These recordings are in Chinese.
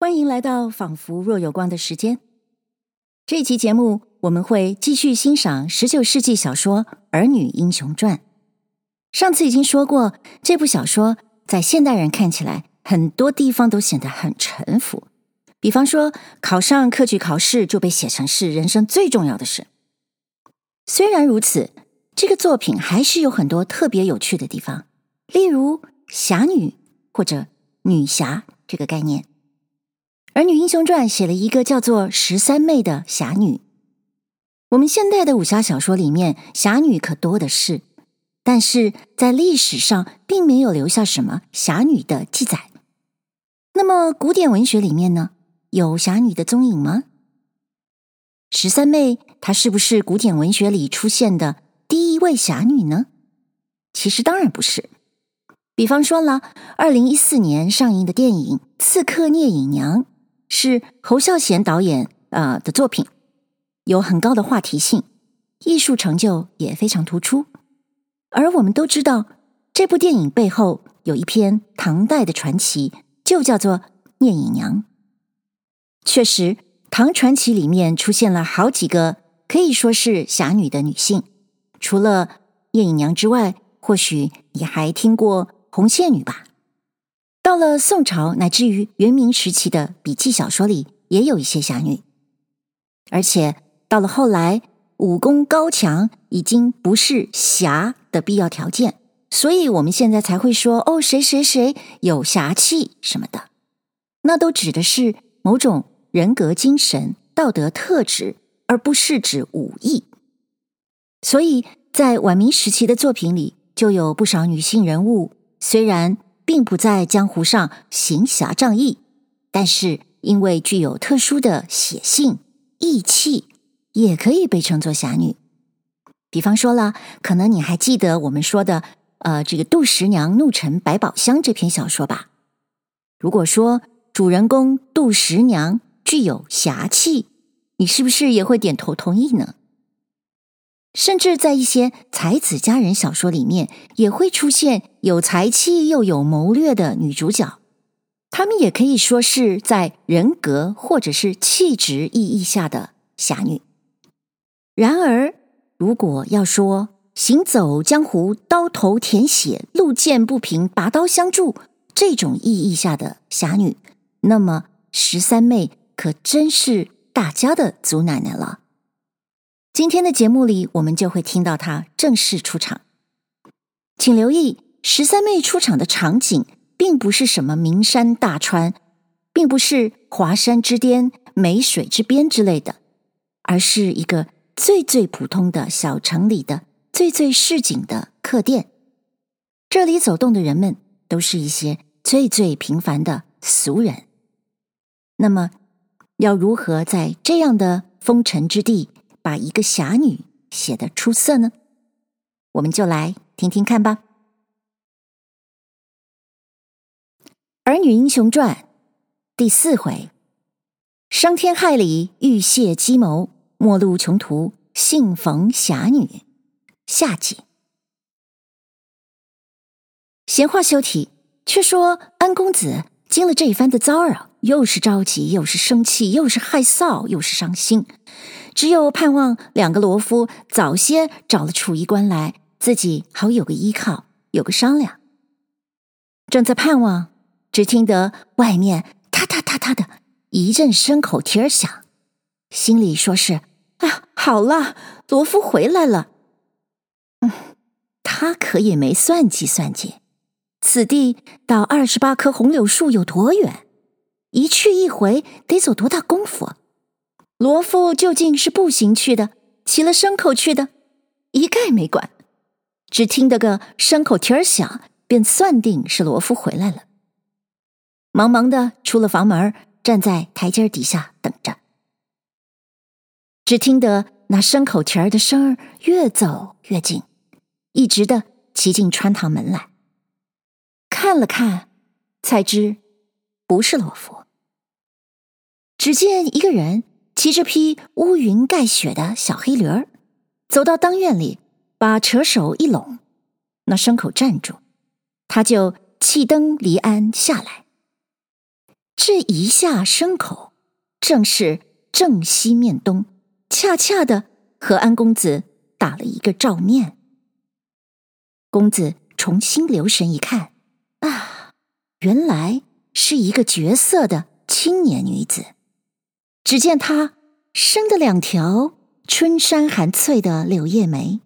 欢迎来到仿佛若有光的时间。这期节目我们会继续欣赏十九世纪小说《儿女英雄传》。上次已经说过，这部小说在现代人看起来，很多地方都显得很沉浮。比方说，考上科举考试就被写成是人生最重要的事。虽然如此，这个作品还是有很多特别有趣的地方，例如侠女或者女侠这个概念。《儿女英雄传》写了一个叫做十三妹的侠女。我们现代的武侠小说里面，侠女可多的是，但是在历史上并没有留下什么侠女的记载。那么古典文学里面呢，有侠女的踪影吗？十三妹她是不是古典文学里出现的第一位侠女呢？其实当然不是。比方说了，二零一四年上映的电影《刺客聂隐娘》。是侯孝贤导演呃的作品，有很高的话题性，艺术成就也非常突出。而我们都知道，这部电影背后有一篇唐代的传奇，就叫做《聂隐娘》。确实，唐传奇里面出现了好几个可以说是侠女的女性，除了聂隐娘之外，或许你还听过红线女吧？到了宋朝，乃至于元明时期的笔记小说里，也有一些侠女。而且到了后来，武功高强已经不是侠的必要条件，所以我们现在才会说哦，谁谁谁有侠气什么的，那都指的是某种人格精神、道德特质，而不是指武艺。所以在晚明时期的作品里，就有不少女性人物，虽然。并不在江湖上行侠仗义，但是因为具有特殊的血性、义气，也可以被称作侠女。比方说了，可能你还记得我们说的，呃，这个杜十娘怒沉百宝箱这篇小说吧？如果说主人公杜十娘具有侠气，你是不是也会点头同意呢？甚至在一些才子佳人小说里面，也会出现有才气又有谋略的女主角，她们也可以说是在人格或者是气质意义下的侠女。然而，如果要说行走江湖、刀头舔血、路见不平拔刀相助这种意义下的侠女，那么十三妹可真是大家的祖奶奶了。今天的节目里，我们就会听到她正式出场。请留意，十三妹出场的场景，并不是什么名山大川，并不是华山之巅、美水之边之类的，而是一个最最普通的小城里的最最市井的客店。这里走动的人们，都是一些最最平凡的俗人。那么，要如何在这样的风尘之地，把一个侠女写得出色呢？我们就来听听看吧。《儿女英雄传》第四回：伤天害理欲泄鸡谋，末路穷途幸逢侠女。下集。闲话休提，却说安公子经了这一番的遭扰，又是着急，又是生气，又是害臊，又是伤心。只有盼望两个罗夫早些找了楚衣官来，自己好有个依靠，有个商量。正在盼望，只听得外面嗒嗒嗒嗒的一阵牲口蹄儿响，心里说是：“啊，好了，罗夫回来了。”嗯，他可也没算计算计，此地到二十八棵红柳树有多远？一去一回得走多大功夫？罗夫究竟是步行去的，骑了牲口去的，一概没管，只听得个牲口蹄儿响，便算定是罗夫回来了。忙忙的出了房门，站在台阶底下等着。只听得那牲口蹄儿的声儿越走越近，一直的骑进穿堂门来。看了看，才知不是罗夫，只见一个人。骑着匹乌云盖雪的小黑驴儿，走到当院里，把扯手一拢，那牲口站住，他就弃蹬离鞍下来。这一下牲口，正是正西面东，恰恰的和安公子打了一个照面。公子重新留神一看，啊，原来是一个绝色的青年女子。只见他生的两条春山含翠的柳叶眉，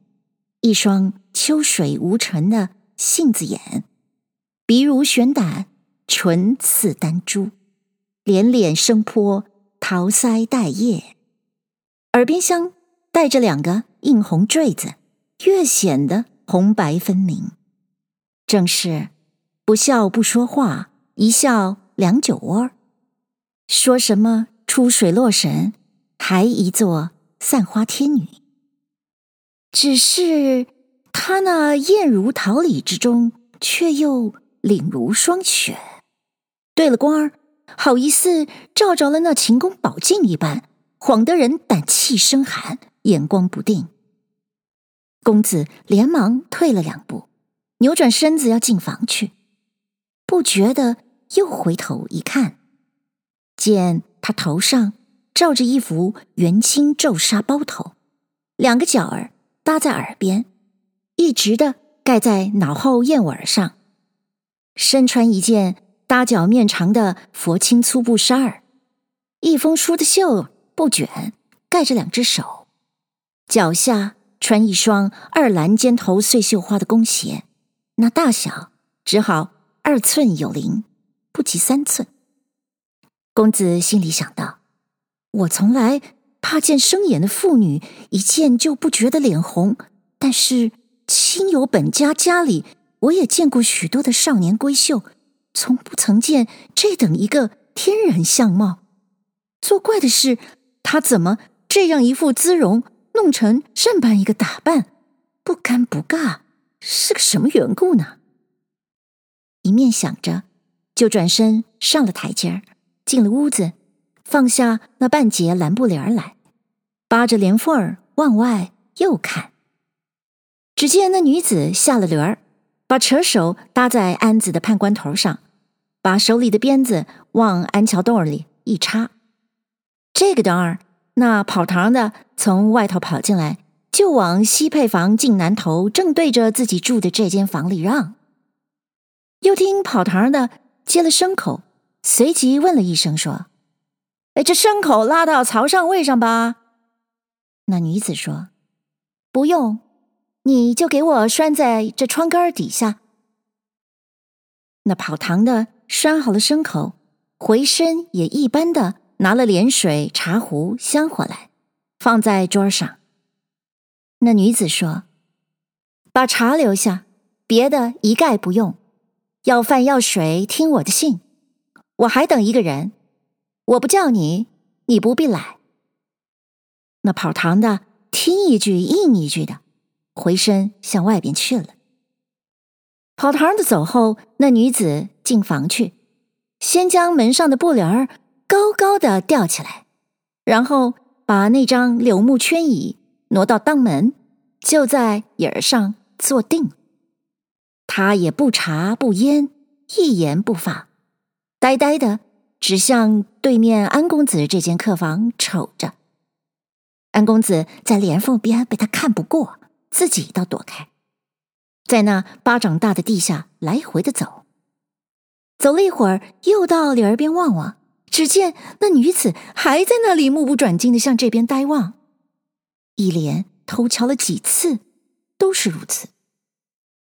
一双秋水无尘的杏子眼，鼻如悬胆，唇似丹珠，脸脸生泼桃腮带叶，耳边镶带着两个映红坠子，越显得红白分明。正是不笑不说话，一笑两酒窝。说什么出水洛神，还一座散花天女。只是她那艳如桃李之中，却又凛如霜雪。对了光儿，好一似照着了那秦宫宝镜一般，晃得人胆气生寒，眼光不定。公子连忙退了两步，扭转身子要进房去，不觉得又回头一看，见他头上罩着一副元青皱纱包头，两个角儿搭在耳边，一直的盖在脑后燕尾上，身穿一件。搭脚面长的佛青粗布纱儿，一封书的袖不卷，盖着两只手，脚下穿一双二蓝尖头碎绣花的弓鞋，那大小只好二寸有零，不及三寸。公子心里想到：我从来怕见生眼的妇女，一见就不觉得脸红，但是亲友本家家里，我也见过许多的少年闺秀。从不曾见这等一个天然相貌。作怪的是，他怎么这样一副姿容，弄成这般一个打扮，不尴不尬，是个什么缘故呢？一面想着，就转身上了台阶儿，进了屋子，放下那半截蓝布帘来，扒着帘缝儿往外又看，只见那女子下了帘儿。把扯手搭在安子的判官头上，把手里的鞭子往安桥洞儿里一插。这个当儿，那跑堂的从外头跑进来，就往西配房进南头，正对着自己住的这间房里让。又听跑堂的接了牲口，随即问了一声说：“哎，这牲口拉到槽上位上吧。”那女子说：“不用。”你就给我拴在这窗根底下。那跑堂的拴好了牲口，回身也一般的拿了莲水、茶壶、香火来，放在桌上。那女子说：“把茶留下，别的一概不用。要饭要水，听我的信。我还等一个人，我不叫你，你不必来。”那跑堂的听一句应一句的。回身向外边去了。跑堂的走后，那女子进房去，先将门上的布帘儿高高的吊起来，然后把那张柳木圈椅挪到当门，就在椅儿上坐定。她也不茶不烟，一言不发，呆呆的只向对面安公子这间客房瞅着。安公子在帘缝边被他看不过。自己倒躲开，在那巴掌大的地下来回的走，走了一会儿，又到帘儿边望望，只见那女子还在那里目不转睛的向这边呆望，一连偷瞧了几次，都是如此。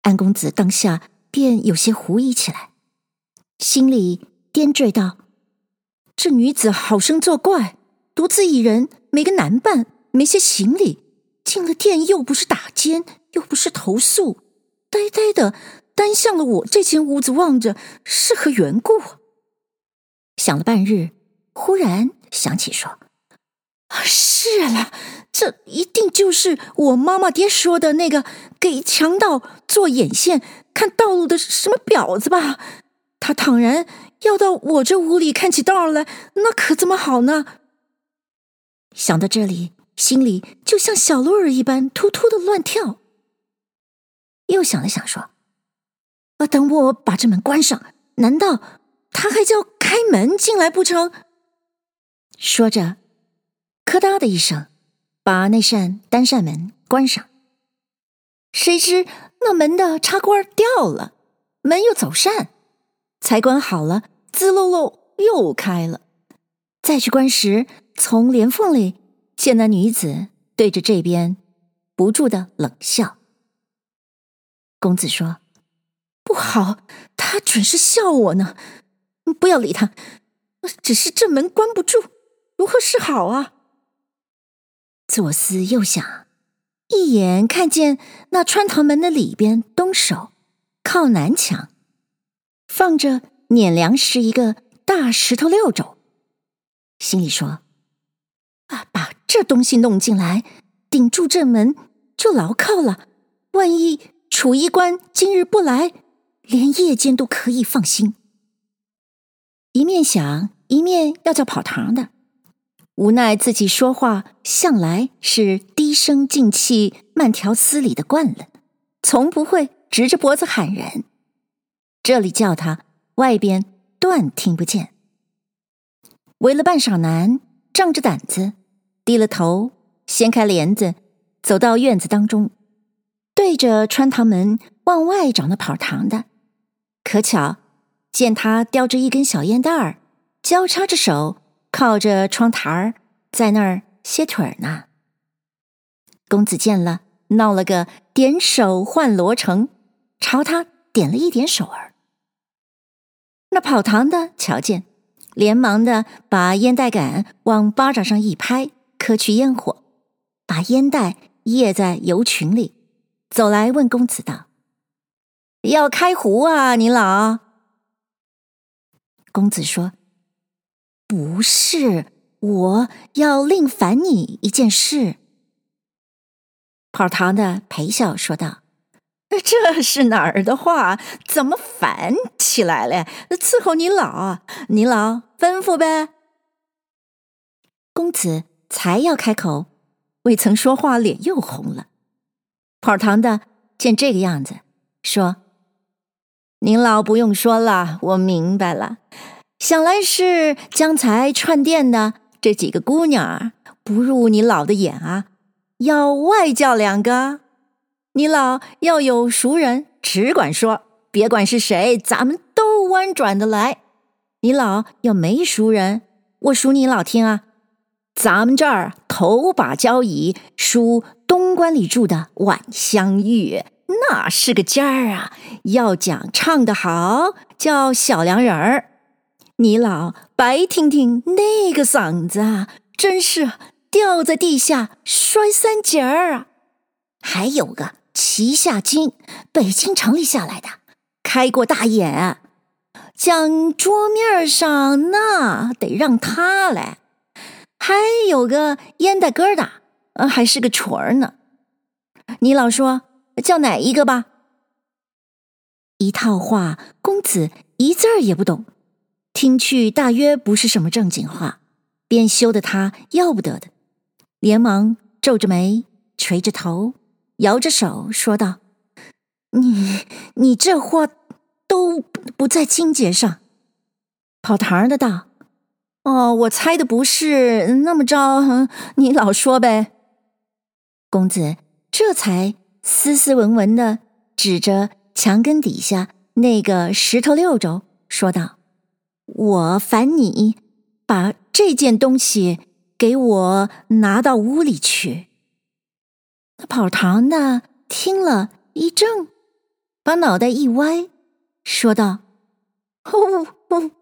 安公子当下便有些狐疑起来，心里颠坠道：“这女子好生作怪，独自一人，没个男伴，没些行李。”进了店又不是打尖，又不是投宿，呆呆的单向了我这间屋子望着，是何缘故？想了半日，忽然想起说：“啊，是了，这一定就是我妈妈爹说的那个给强盗做眼线、看道路的什么婊子吧？他倘然要到我这屋里看起道来，那可怎么好呢？”想到这里。心里就像小鹿儿一般突突的乱跳，又想了想说：“啊，等我把这门关上，难道他还叫开门进来不成？说着，咔嗒的一声，把那扇单扇门关上。谁知那门的插关掉了，门又走扇，才关好了，滋溜溜又开了。再去关时，从帘缝里见那女子对着这边不住的冷笑。公子说：“不好，他准是笑我呢。不要理他，只是这门关不住，如何是好啊？”左思右想，一眼看见那穿堂门的里边东首靠南墙，放着碾粮食一个大石头六肘，心里说：“啊，把这东西弄进来，顶住这门就牢靠了。万一……”楚衣官今日不来，连夜间都可以放心。一面想，一面要叫跑堂的，无奈自己说话向来是低声静气、慢条斯理的惯了，从不会直着脖子喊人。这里叫他，外边断听不见。为了半晌难，仗着胆子，低了头，掀开帘子，走到院子当中。对着穿堂门往外找那跑堂的，可巧见他叼着一根小烟袋儿，交叉着手靠着窗台儿，在那儿歇腿儿呢。公子见了，闹了个点手换罗成，朝他点了一点手儿。那跑堂的瞧见，连忙的把烟袋杆往巴掌上一拍，磕去烟火，把烟袋掖在油群里。走来问公子道：“要开壶啊，您老？”公子说：“不是，我要另烦你一件事。”跑堂的陪笑说道：“ 这是哪儿的话？怎么烦起来了？伺候你老，你老吩咐呗。”公子才要开口，未曾说话，脸又红了。跑堂的见这个样子，说：“您老不用说了，我明白了。想来是将才串店的这几个姑娘不入你老的眼啊，要外叫两个。你老要有熟人，只管说，别管是谁，咱们都弯转的来。你老要没熟人，我数你老听啊。”咱们这儿头把交椅，数东关里住的晚香玉，那是个尖儿啊！要讲唱得好，叫小良人儿。你老白听听那个嗓子啊，真是掉在地下摔三截儿啊！还有个齐下金，北京城里下来的，开过大眼，讲桌面上那得让他来。还有个烟袋疙瘩，呃，还是个矬儿呢。你老说叫哪一个吧？一套话，公子一字儿也不懂，听去大约不是什么正经话，便羞得他要不得的，连忙皱着眉，垂着头，摇着手说道：“你你这话都不在经节上。”跑堂的道。哦，我猜的不是那么着，你老说呗。公子这才斯斯文文的指着墙根底下那个石头六轴，说道：“我烦你把这件东西给我拿到屋里去。”那跑堂的听了一怔，把脑袋一歪，说道：“哦。”，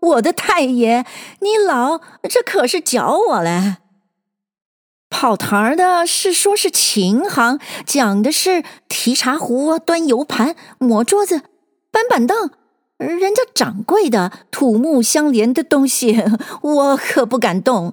我的太爷，你老这可是搅我嘞！跑堂的是说是琴行，讲的是提茶壶、端油盘、抹桌子、搬板凳，人家掌柜的土木相连的东西，我可不敢动。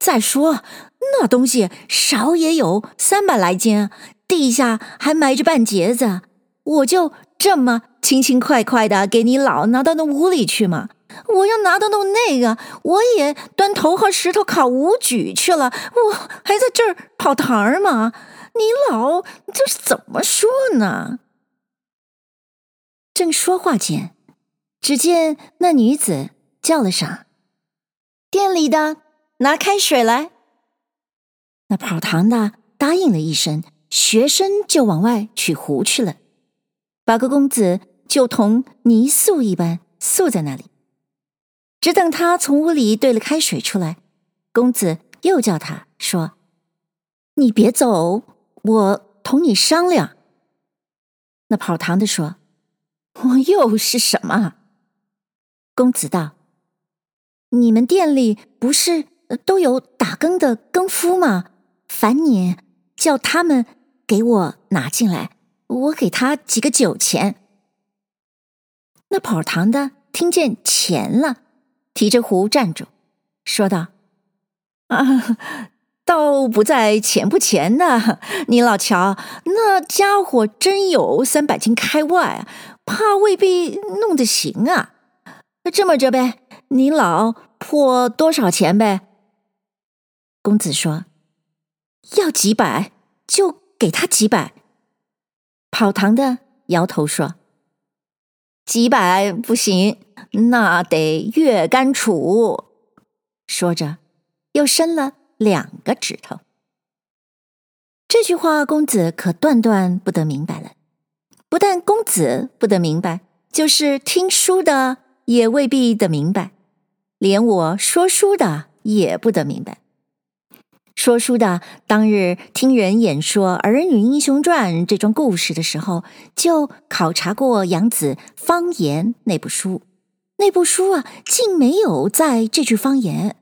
再说那东西少也有三百来斤，地下还埋着半截子，我就这么轻轻快快的给你老拿到那屋里去嘛？我要拿到弄那个，我也端头和石头考武举去了，我还在这儿跑堂儿吗？你老这是怎么说呢？正说话间，只见那女子叫了声：“店里的拿开水来。那跑堂的答应了一声，学生就往外取壶去了。八个公子就同泥塑一般塑在那里，只等他从屋里兑了开水出来，公子又叫他说：“你别走，我同你商量。”那跑堂的说：“我又是什么？”公子道：“你们店里不是都有打更的更夫吗？烦你叫他们给我拿进来，我给他几个酒钱。”那跑堂的听见钱了，提着壶站住，说道：“啊。”倒不在钱不钱的，你老瞧那家伙真有三百斤开外，怕未必弄得行啊。那这么着呗，你老破多少钱呗？公子说：“要几百，就给他几百。”跑堂的摇头说：“几百不行，那得月干杵。”说着，又伸了。两个指头，这句话公子可断断不得明白了。不但公子不得明白，就是听书的也未必得明白，连我说书的也不得明白。说书的当日听人演说《儿女英雄传》这桩故事的时候，就考察过杨子方言那部书，那部书啊，竟没有在这句方言。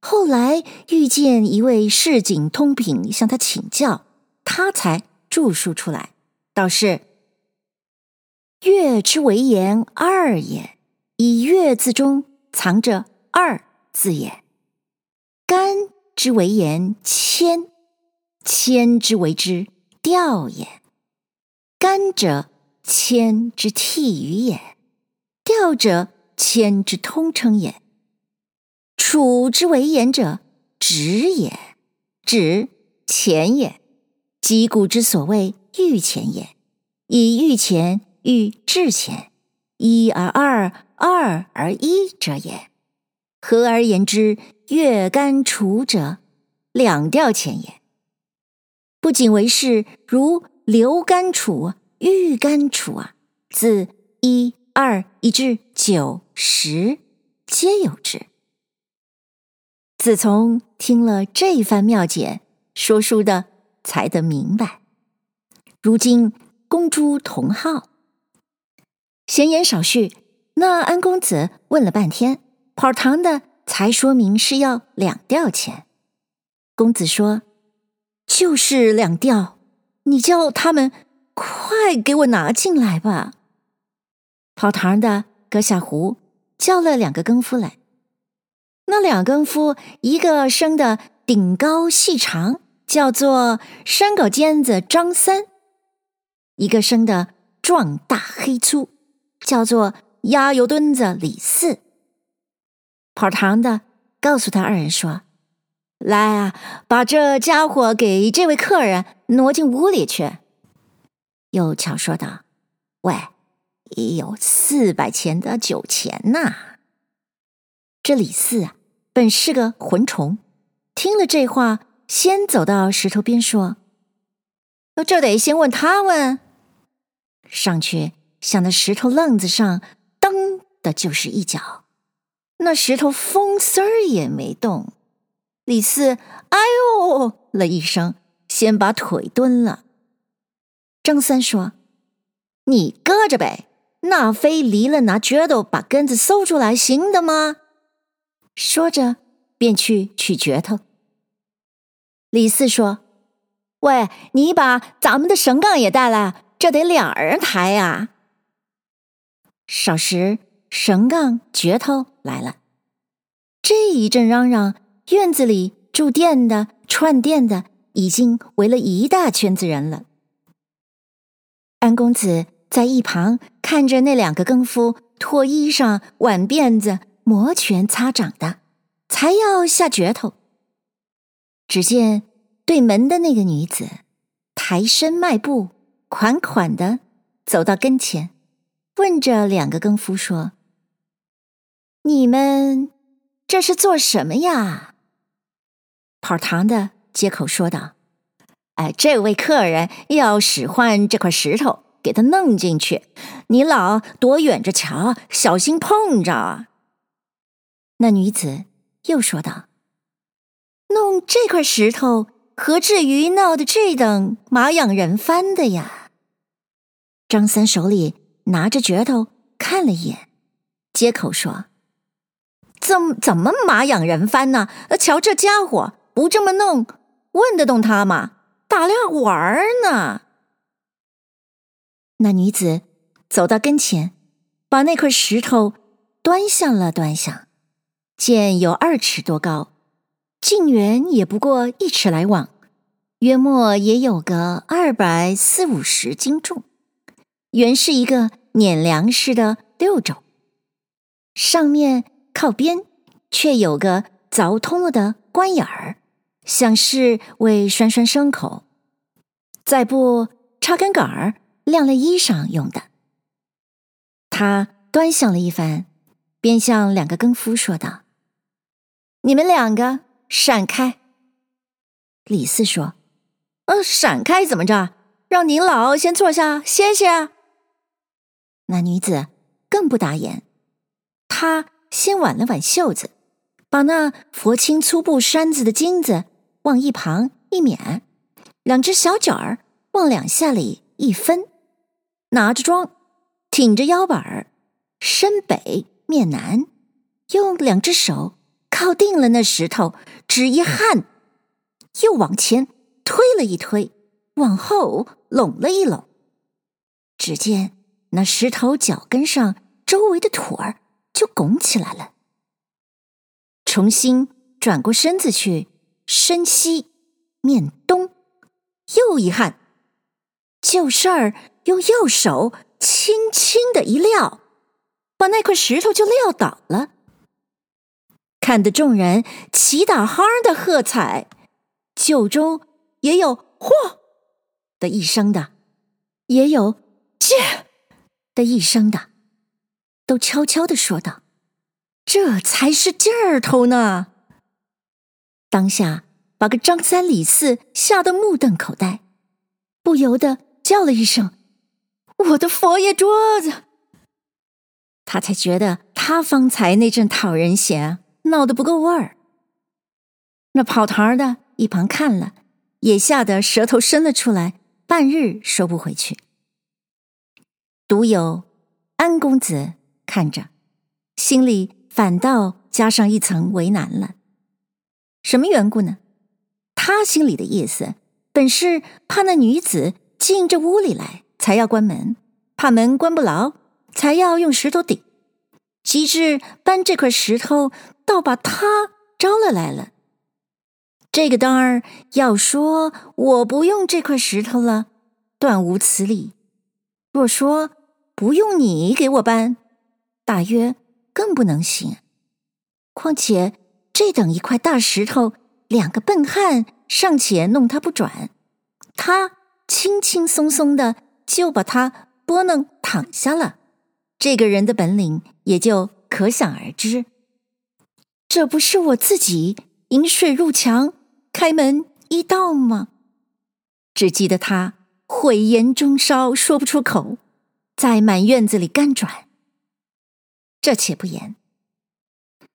后来遇见一位市井通品，向他请教，他才著述出来。倒是“月”之为言二也，以“月”字中藏着“二”字也；“”之为言谦，谦之为之调也。干者谦之替语也，调者谦之通称也。杵之为言者，指也，指钱也，及古之所谓欲前也。以欲前，欲至前，一而二，二而一者也。合而言之，月干杵者，两调钱也。不仅为是，如流干杵、玉干杵啊，自一二以至九十，皆有之。自从听了这番妙解，说书的才得明白。如今公诸同好，闲言少叙。那安公子问了半天，跑堂的才说明是要两吊钱。公子说：“就是两吊，你叫他们快给我拿进来吧。”跑堂的搁下壶，叫了两个更夫来。那两更夫，一个生的顶高细长，叫做山狗尖子张三；一个生的壮大黑粗，叫做鸭油墩子李四。跑堂的告诉他二人说：“来啊，把这家伙给这位客人挪进屋里去。”又巧说道：“喂，有四百钱的酒钱呐。”这李四啊。本是个浑虫，听了这话，先走到石头边说：“这得先问他问。”上去向那石头愣子上蹬的就是一脚，那石头风丝儿也没动。李四“哎呦”了一声，先把腿蹲了。张三说：“你搁着呗，那非离了拿镢头把根子搜出来行的吗？”说着，便去取镢头。李四说：“喂，你把咱们的绳杠也带来，这得两人抬呀。”少时，绳杠、镢头来了。这一阵嚷嚷，院子里住店的、串店的已经围了一大圈子人了。安公子在一旁看着那两个更夫脱衣裳、挽辫子。摩拳擦掌的，才要下镢头。只见对门的那个女子抬身迈步，款款的走到跟前，问着两个更夫说：“你们这是做什么呀？”跑堂的接口说道：“哎，这位客人要使唤这块石头，给他弄进去。你老躲远着瞧，小心碰着。”那女子又说道：“弄这块石头，何至于闹得这等马仰人翻的呀？”张三手里拿着镢头看了一眼，接口说：“怎怎么马仰人翻呢？瞧这家伙！”不这么弄，问得动他吗？打量玩呢。那女子走到跟前，把那块石头端详了端详，见有二尺多高，径圆也不过一尺来往，约莫也有个二百四五十斤重。原是一个碾粮食的六轴，上面靠边却有个凿通了的官眼儿。像是为拴拴牲口，再不插根杆儿晾了衣裳用的。他端详了一番，便向两个更夫说道：“你们两个闪开。”李四说：“呃，闪开怎么着？让您老先坐下歇歇。”那女子更不答言，她先挽了挽袖子，把那佛青粗布衫子的襟子。往一旁一免，两只小脚儿往两下里一分，拿着桩，挺着腰板儿，身北面南，用两只手靠定了那石头，只一撼，又往前推了一推，往后拢了一拢。只见那石头脚跟上周围的土儿就拱起来了，重新转过身子去。身西面东，又一撼，就事儿用右手轻轻的一撂，把那块石头就撂倒了。看得众人齐打哈的喝彩，酒中也有“嚯”的一声的，也有“借”的一声的，都悄悄的说道：“这才是劲儿头呢。”当下，把个张三李四吓得目瞪口呆，不由得叫了一声：“我的佛爷桌子！”他才觉得他方才那阵讨人嫌，闹得不够味儿。那跑堂的一旁看了，也吓得舌头伸了出来，半日收不回去。独有安公子看着，心里反倒加上一层为难了。什么缘故呢？他心里的意思，本是怕那女子进这屋里来，才要关门；怕门关不牢，才要用石头顶。及至搬这块石头，倒把他招了来了。这个当儿要说我不用这块石头了，断无此理；若说不用你给我搬，大约更不能行。况且。这等一块大石头，两个笨汉尚且弄他不转，他轻轻松松的就把他拨弄躺下了。这个人的本领也就可想而知。这不是我自己引水入墙，开门一道吗？只记得他悔言中烧，说不出口，在满院子里干转。这且不言，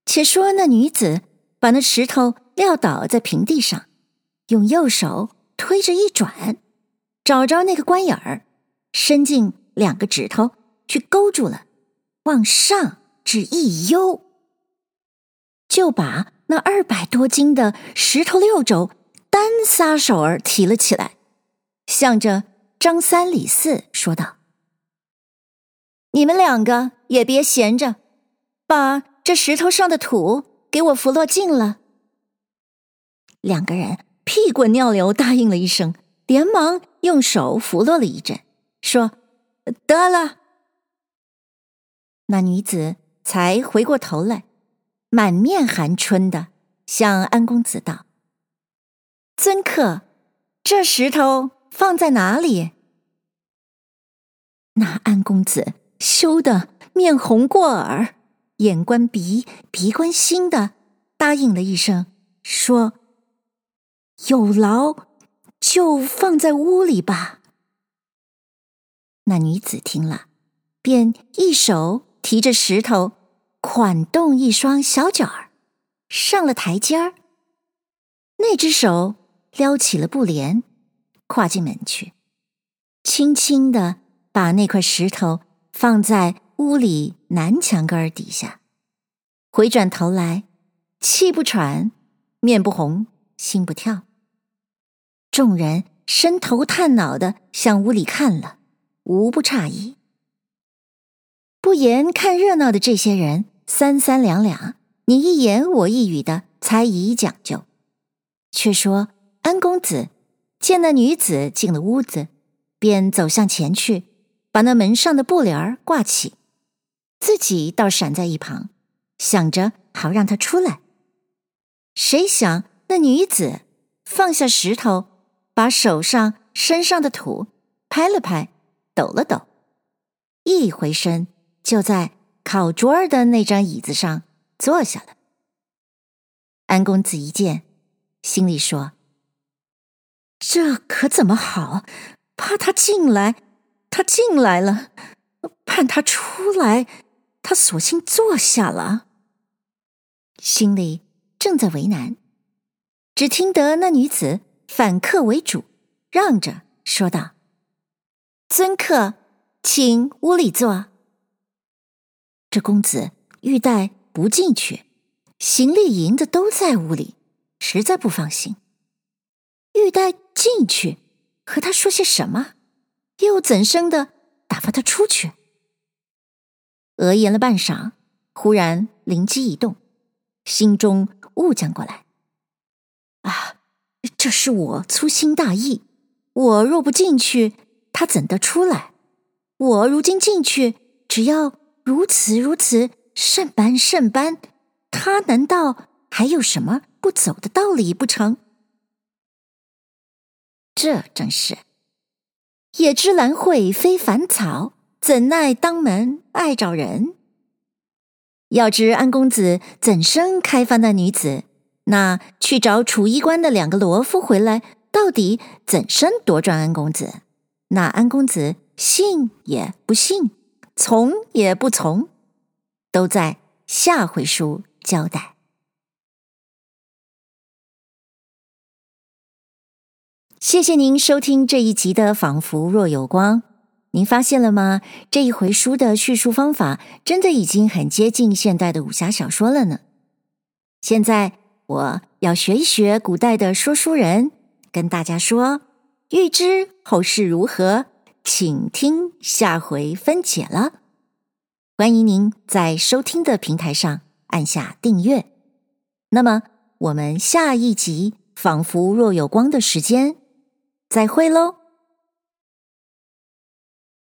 且说那女子。把那石头撂倒在平地上，用右手推着一转，找着那个官眼儿，伸进两个指头去勾住了，往上只一悠，就把那二百多斤的石头六肘单撒手儿提了起来，向着张三李四说道：“你们两个也别闲着，把这石头上的土。”给我扶落净了。两个人屁滚尿流答应了一声，连忙用手扶落了一阵，说：“得了。”那女子才回过头来，满面含春的向安公子道：“尊客，这石头放在哪里？”那安公子羞得面红过耳。眼观鼻，鼻观心的答应了一声，说：“有劳就放在屋里吧。”那女子听了，便一手提着石头，款动一双小脚儿，上了台阶儿。那只手撩起了布帘，跨进门去，轻轻的把那块石头放在屋里南墙根儿底下，回转头来，气不喘，面不红，心不跳。众人伸头探脑的向屋里看了。无不诧异。不言看热闹的这些人，三三两两，你一言我一语的猜疑讲究。却说安公子见那女子进了屋子，便走向前去，把那门上的布帘挂起，自己倒闪在一旁，想着好让她出来。谁想那女子放下石头，把手上身上的土拍了拍。抖了抖，一回身就在烤桌儿的那张椅子上坐下了。安公子一见，心里说：“这可怎么好？怕他进来，他进来了；盼他出来，他索性坐下了。”心里正在为难，只听得那女子反客为主，让着说道。尊客，请屋里坐。这公子欲待不进去，行李银子都在屋里，实在不放心。欲待进去，和他说些什么？又怎生的打发他出去？额言了半晌，忽然灵机一动，心中悟将过来。啊，这是我粗心大意。我若不进去。他怎得出来？我如今进去，只要如此如此，甚般甚般，他难道还有什么不走的道理不成？这正是野芝兰蕙非凡草，怎奈当门爱找人。要知安公子怎生开发那女子？那去找楚衣官的两个罗夫回来，到底怎生夺转安公子？那安公子信也不信，从也不从，都在下回书交代。谢谢您收听这一集的《仿佛若有光》。您发现了吗？这一回书的叙述方法真的已经很接近现代的武侠小说了呢。现在我要学一学古代的说书人，跟大家说。欲知后事如何，请听下回分解了。欢迎您在收听的平台上按下订阅。那么，我们下一集仿佛若有光的时间，再会喽。